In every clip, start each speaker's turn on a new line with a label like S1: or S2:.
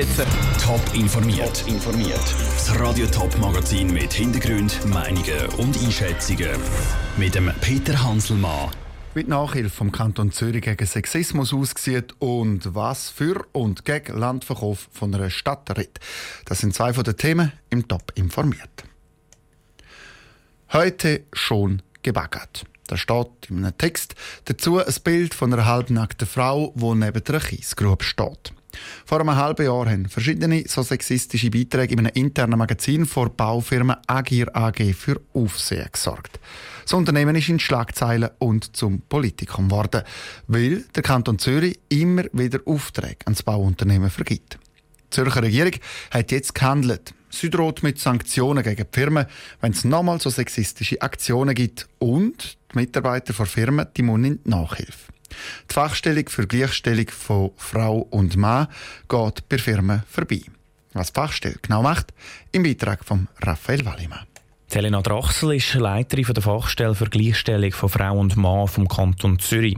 S1: Top informiert. informiert. Das Radio Top Magazin mit Hintergrund, Meinungen und Einschätzungen mit dem Peter Hanselmann.
S2: Wie die Nachhilfe vom Kanton Zürich gegen Sexismus aussieht und was für und gegen Landverkauf von einer Stadt redet. Das sind zwei von den Themen im Top informiert. Heute schon gebaggert. Da steht in einem Text dazu ein Bild von einer halbnackten Frau, die neben der Kiesgrube steht. Vor einem halben Jahr haben verschiedene so sexistische Beiträge in einem internen Magazin vor Baufirma Agir AG für Aufsehen gesorgt. Das Unternehmen ist in Schlagzeilen und zum Politikum geworden, weil der Kanton Zürich immer wieder Aufträge ans Bauunternehmen vergibt. Die Zürcher Regierung hat jetzt gehandelt. Sie droht mit Sanktionen gegen die Firmen, wenn es nochmal so sexistische Aktionen gibt und die Mitarbeiter der Firmen die müssen Nachhilfe. Die Fachstellung für Gleichstellung von Frau und Mann geht bei Firmen vorbei. Was die Fachstelle genau macht, im Beitrag von Raphael Wallimann.
S3: Helena Drachsel ist Leiterin der Fachstelle für Gleichstellung von Frau und Mann vom Kanton Zürich.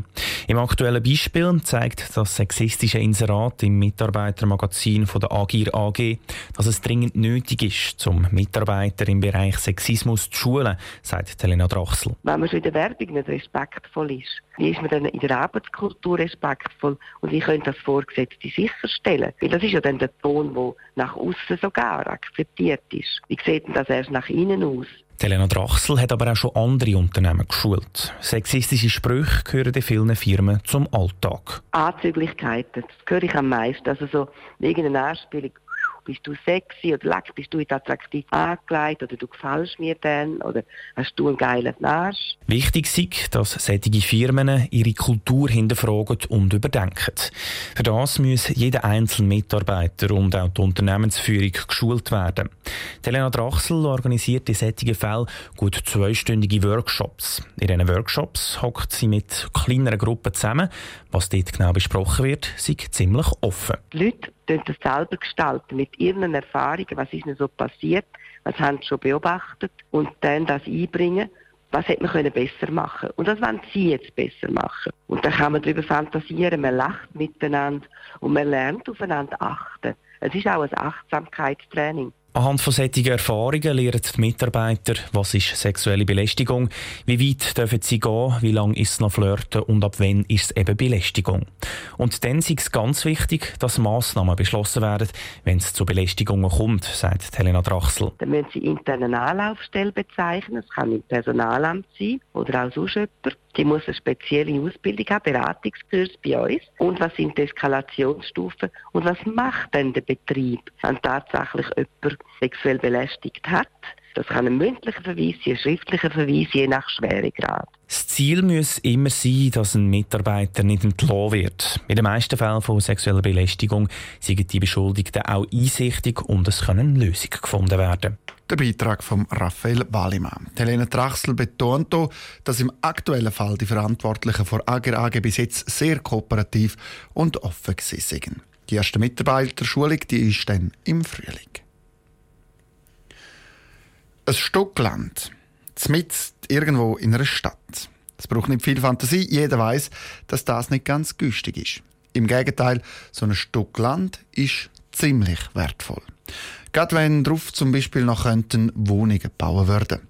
S3: Im aktuellen Beispiel zeigt das sexistische Inserat im Mitarbeitermagazin von der Agir AG, dass es dringend nötig ist, zum Mitarbeiter im Bereich Sexismus zu schulen, sagt Helena Drachsel.
S4: Wenn man schon in der Werbung nicht respektvoll ist, wie ist man dann in der Arbeitskultur respektvoll und wie können das Vorgesetzte sicherstellen? Weil das ist ja dann der Ton, der nach außen sogar akzeptiert ist. Wie sieht denn das erst nach innen aus?
S3: Helena Drachsel hat aber auch schon andere Unternehmen geschult. Sexistische Sprüche gehören in vielen Firmen zum Alltag.
S4: Anzüglichkeiten, das höre ich am meisten. Also so irgendeine Anspielung, bist du sexy oder leck, bist du jetzt attraktiv angelegt oder du gefällst mir dann oder hast du einen geilen Arsch.
S3: Wichtig ist, dass solche Firmen ihre Kultur hinterfragen und überdenken. Für das muss jeder einzelne Mitarbeiter und auch die Unternehmensführung geschult werden. Helena Drachsel organisiert in solchen Fällen gut zweistündige Workshops. In diesen Workshops hockt sie mit kleineren Gruppen zusammen. Was dort genau besprochen wird, ist ziemlich offen.
S4: Die Leute das selber gestalten mit ihren Erfahrungen, was ist ihnen so passiert, was haben sie schon beobachtet und dann das einbringen, was hätte man können besser machen und was wollen sie jetzt besser machen. Und dann kann man darüber fantasieren, man lacht miteinander und man lernt aufeinander achten. Es ist auch ein Achtsamkeitstraining.
S3: Anhand von solchen Erfahrungen lernen die Mitarbeiter, was ist sexuelle Belästigung, wie weit dürfen sie gehen, wie lange ist es noch Flirten und ab wann ist es eben Belästigung. Und dann ist es ganz wichtig, dass Massnahmen beschlossen werden, wenn es zu Belästigungen kommt, sagt Helena Drachsel.
S4: Dann müssen sie interne Anlaufstelle bezeichnen, es kann im Personalamt sein oder auch sonst jemand. Die muss eine spezielle Ausbildung haben, Beratungskurs bei uns. Und was sind die Eskalationsstufen? Und was macht denn der Betrieb, wenn tatsächlich jemand sexuell belästigt hat? Das kann ein mündlicher Verweis sein, ein schriftlicher Verweis, je nach Schweregrad.
S3: Das Ziel muss immer sein, dass ein Mitarbeiter nicht entlassen wird. In den meisten Fällen von sexueller Belästigung sind die Beschuldigten auch einsichtig und es können Lösungen gefunden werden.
S2: Der Beitrag von Raphael Wallimann. Helene Trachsel betont auch, dass im aktuellen Fall die Verantwortlichen vor Ager AG bis jetzt sehr kooperativ und offen sind. Die erste Mitarbeiterschulung die ist dann im Frühling. Ein Stück Land, mitten irgendwo in einer Stadt. Es braucht nicht viel Fantasie, jeder weiß, dass das nicht ganz günstig ist. Im Gegenteil, so ein Stück Land ist ziemlich wertvoll. Gerade wenn drauf zum Beispiel noch könnten Wohnungen gebaut werden.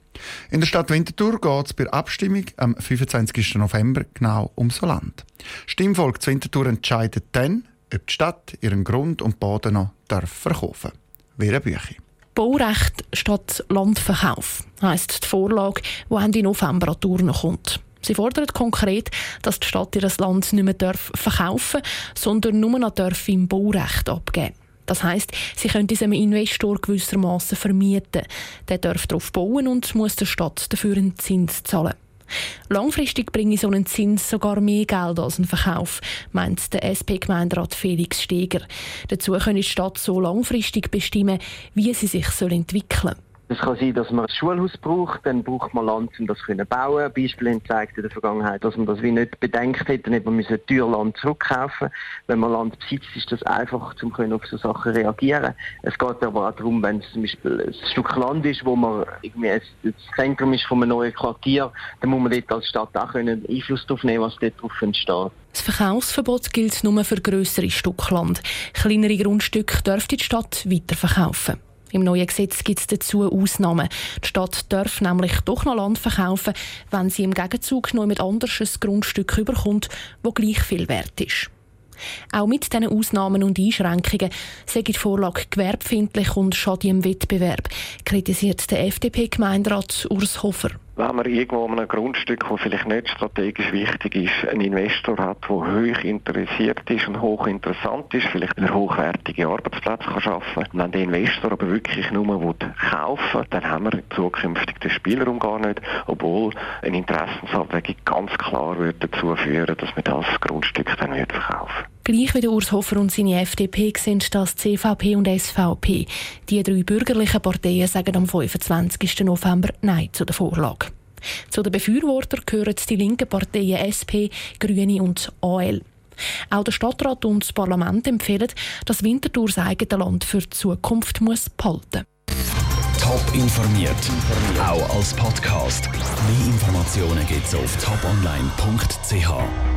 S2: In der Stadt Winterthur geht es bei Abstimmung am 25. November genau um so Land. Stimmvolk zu Winterthur entscheidet dann, ob die Stadt ihren Grund und Boden noch darf verkaufen darf. Wäre Bücher.
S5: Baurecht statt Landverkauf heisst die Vorlage, die Ende November an die kommt. Sie fordert konkret, dass die Stadt ihr Land nicht mehr verkaufen darf, sondern nur noch im Baurecht abgeben das heißt, sie können diesem Investor gewissermaßen vermieten. Der darf darauf bauen und muss der Stadt dafür einen Zins zahlen. Langfristig bringe so einen Zins sogar mehr Geld als ein Verkauf, meint der SP-Gemeinderat Felix Steger. Dazu kann die Stadt so langfristig bestimmen, wie sie sich entwickeln soll
S6: Es kann sein, dass man ein Schulhaus braucht, dann braucht man Land, um das zu bauen. Beispiele haben gezeigt in der Vergangenheit, dass man das wie nicht bedenkt hätte, nicht man müssen teuer Land zurückkaufen. Wenn man Land besitzt, ist das einfach, um auf so Sachen reagieren. Es geht aber auch darum, wenn es zum Beispiel ein Stück Land ist, wo man irgendwie das Zentrum ist von einem neuen Quartier, dann muss man dort als Stadt auch können Einfluss darauf nehmen, was dort drauf entsteht.
S5: Das Verkaufsverbot gilt nur für grössere Stücke Land. Kleinere Grundstücke dürfte die Stadt weiterverkaufen. Im neuen Gesetz gibt es dazu Ausnahmen. Die Stadt darf nämlich doch noch Land verkaufen, wenn sie im Gegenzug noch mit anderes ein Grundstück überkommt, wo gleich viel wert ist. Auch mit diesen Ausnahmen und Einschränkungen sei die Vorlage gewerbfindlich und schade im Wettbewerb, kritisiert der FDP-Gemeinderat Urs Hofer
S7: wenn man irgendwo an einem Grundstück, das vielleicht nicht strategisch wichtig ist, einen Investor hat, der hoch interessiert ist und hoch interessant ist, vielleicht eine hochwertige Arbeitsplätze kann schaffen. Und wenn der Investor aber wirklich nur kaufen will, dann haben wir zukünftig den Spielraum gar nicht, obwohl eine Interessensabwägung ganz klar würde dazu führen, dass man das Grundstück dann nicht verkaufen
S5: Gleich wie der Urs Hofer und seine FDP sind das CVP und SVP. Die drei bürgerlichen Parteien sagen am 25. November Nein zu der Vorlage. Zu den Befürwortern gehören die linken Parteien SP, Grüne und AL. Auch der Stadtrat und das Parlament empfehlen, dass Winterthur das eigene Land für die Zukunft muss behalten
S1: Top informiert, auch als Podcast. Mehr Informationen gibt es auf toponline.ch.